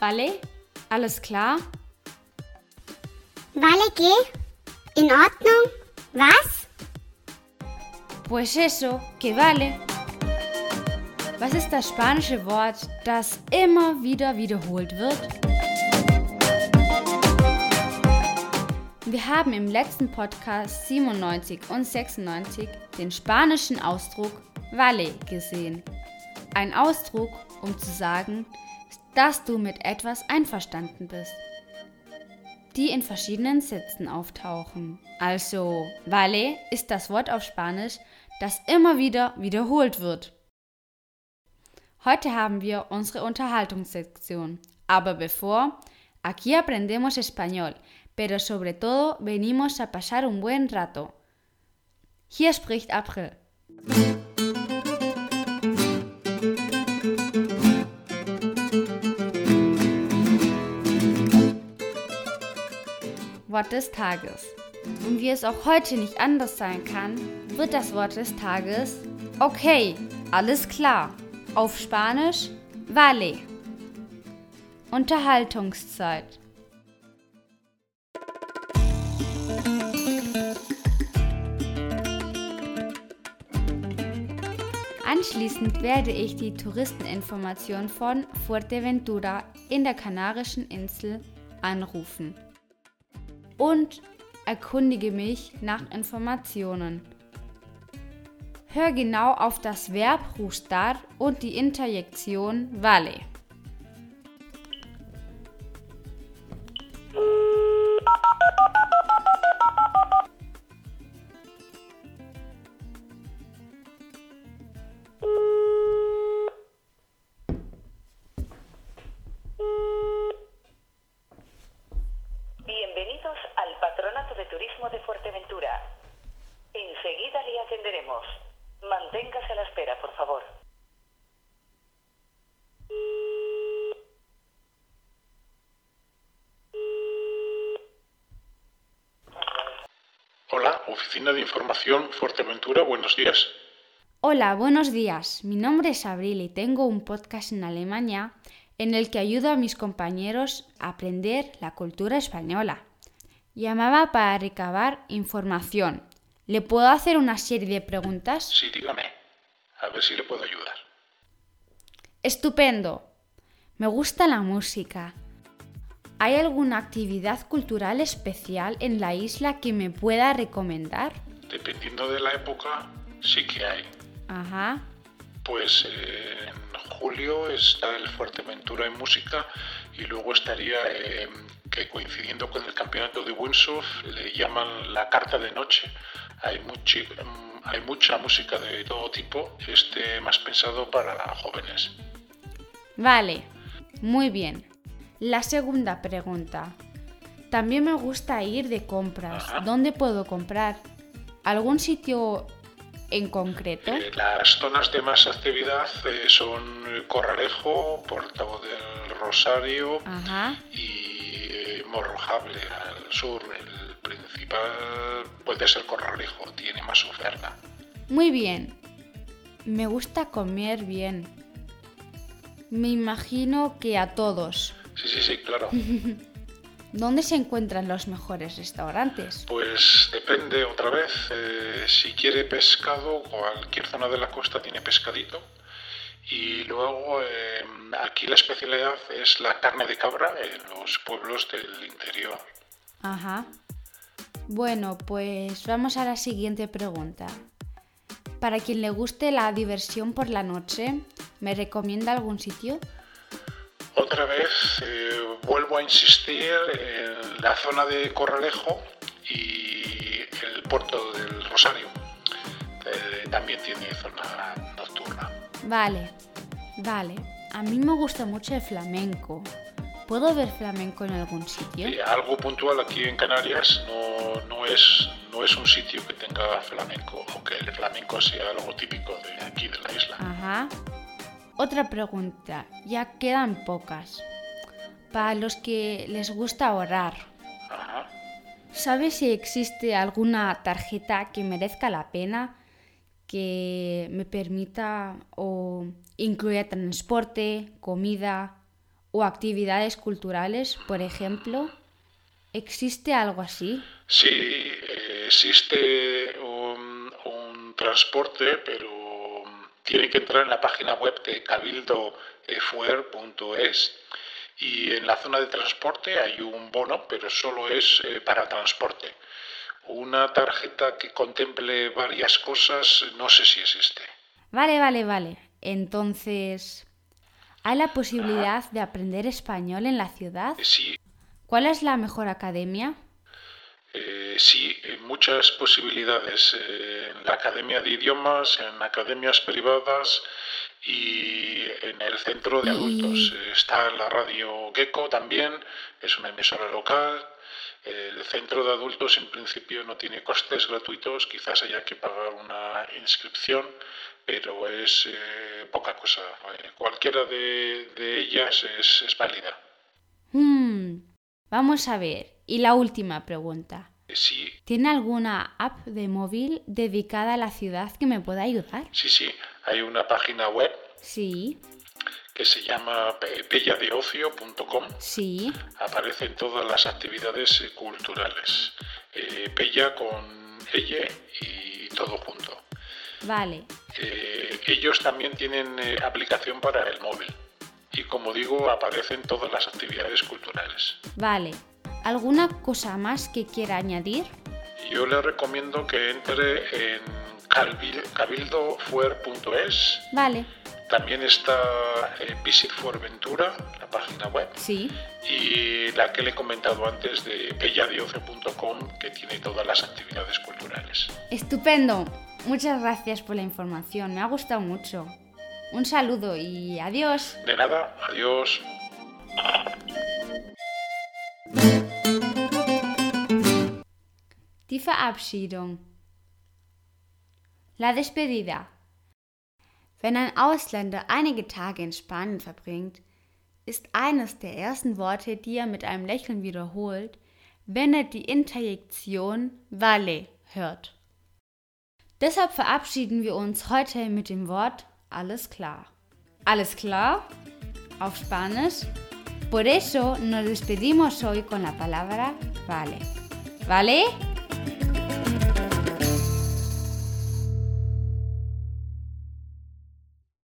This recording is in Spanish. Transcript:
Vale? Alles klar? Vale, ¿qué? ¿En Ordnung? Was? Pues eso, que vale. Was ist das spanische Wort, das immer wieder wiederholt wird? Wir haben im letzten Podcast 97 und 96 den spanischen Ausdruck Vale gesehen. Ein Ausdruck, um zu sagen, dass du mit etwas einverstanden bist, die in verschiedenen Sätzen auftauchen. Also, vale ist das Wort auf Spanisch, das immer wieder wiederholt wird. Heute haben wir unsere Unterhaltungssektion. Aber bevor, aquí aprendemos español, pero sobre todo venimos a pasar un buen rato. Hier spricht April. Wort des Tages. Und wie es auch heute nicht anders sein kann, wird das Wort des Tages okay, alles klar. Auf Spanisch vale. Unterhaltungszeit. Anschließend werde ich die Touristeninformation von Fuerteventura in der Kanarischen Insel anrufen und erkundige mich nach Informationen. Hör genau auf das Verb rustar und die Interjektion vale. Oficina de Información Fuerteventura, buenos días. Hola, buenos días. Mi nombre es Abril y tengo un podcast en Alemania en el que ayudo a mis compañeros a aprender la cultura española. Llamaba para recabar información. ¿Le puedo hacer una serie de preguntas? Sí, dígame. A ver si le puedo ayudar. Estupendo. Me gusta la música. ¿Hay alguna actividad cultural especial en la isla que me pueda recomendar? Dependiendo de la época, sí que hay. Ajá. Pues eh, en julio está el Fuerteventura en música y luego estaría eh, que coincidiendo con el campeonato de windsurf le llaman la carta de noche. Hay, mm, hay mucha música de todo tipo, este más pensado para jóvenes. Vale. Muy bien. La segunda pregunta. También me gusta ir de compras. Ajá. ¿Dónde puedo comprar? ¿Algún sitio en concreto? Eh, las zonas de más actividad eh, son Corralejo, Portavo del Rosario Ajá. y eh, Morrojable al sur. El principal puede ser Corralejo, tiene más oferta. Muy bien. Me gusta comer bien. Me imagino que a todos. Sí, sí, sí, claro. ¿Dónde se encuentran los mejores restaurantes? Pues depende otra vez. eh, si quiere pescado, cualquier zona de la costa tiene pescadito. Y luego eh, aquí la especialidad es la carne de cabra en los pueblos del interior. Ajá. Bueno, pues vamos a la siguiente pregunta. Para quien le guste la diversión por la noche, ¿me recomienda algún sitio? Otra vez eh, vuelvo a insistir en la zona de Corralejo y el puerto del Rosario. Eh, también tiene zona nocturna. Vale, vale. A mí me gusta mucho el flamenco. ¿Puedo ver flamenco en algún sitio? Eh, algo puntual aquí en Canarias no, no, es, no es un sitio que tenga flamenco, aunque el flamenco sea algo típico de aquí de la isla. Ajá. Otra pregunta, ya quedan pocas. para los que les gusta ahorrar. Ajá. ¿Sabes si existe alguna tarjeta que merezca la pena, que me permita o incluya transporte, comida o actividades culturales, por ejemplo? ¿Existe algo así? Sí, existe un, un transporte, pero tiene que entrar en la página web de cabildofuer.es y en la zona de transporte hay un bono, pero solo es eh, para transporte. Una tarjeta que contemple varias cosas no sé si existe. Vale, vale, vale. Entonces, ¿hay la posibilidad de aprender español en la ciudad? Sí, ¿Cuál es la mejor academia? Eh, sí, eh, muchas posibilidades eh, en la Academia de Idiomas, en academias privadas y en el centro de adultos. Eh, Está la radio Gecko también, es una emisora local. El centro de adultos en principio no tiene costes gratuitos, quizás haya que pagar una inscripción, pero es eh, poca cosa. Cualquiera de, de ellas es, es válida. Hmm, vamos a ver. Y la última pregunta. Sí, ¿Tiene alguna app de móvil dedicada a la ciudad que me pueda ayudar? sí, sí, hay una página web Sí, que se llama pelladeocio.com. sí. Aparecen todas las actividades eh, culturales. Eh, Pella con ella y todo junto. Vale. Eh, ellos también tienen eh, aplicación para el móvil. Y como digo, aparecen todas las actividades culturales. Vale. ¿Alguna cosa más que quiera añadir? Yo le recomiendo que entre en cabildofuer.es. Vale. También está eh, Visit la página web. Sí. y la que le he comentado antes de belladioce.com que tiene todas las actividades culturales. Estupendo. Muchas gracias por la información. Me ha gustado mucho. Un saludo y adiós. De nada, adiós. Die Verabschiedung. La despedida. Wenn ein Ausländer einige Tage in Spanien verbringt, ist eines der ersten Worte, die er mit einem Lächeln wiederholt, wenn er die Interjektion vale hört. Deshalb verabschieden wir uns heute mit dem Wort alles klar. ¿Alles klar? Auf Spanisch. Por eso nos despedimos hoy con la palabra vale. ¿Vale?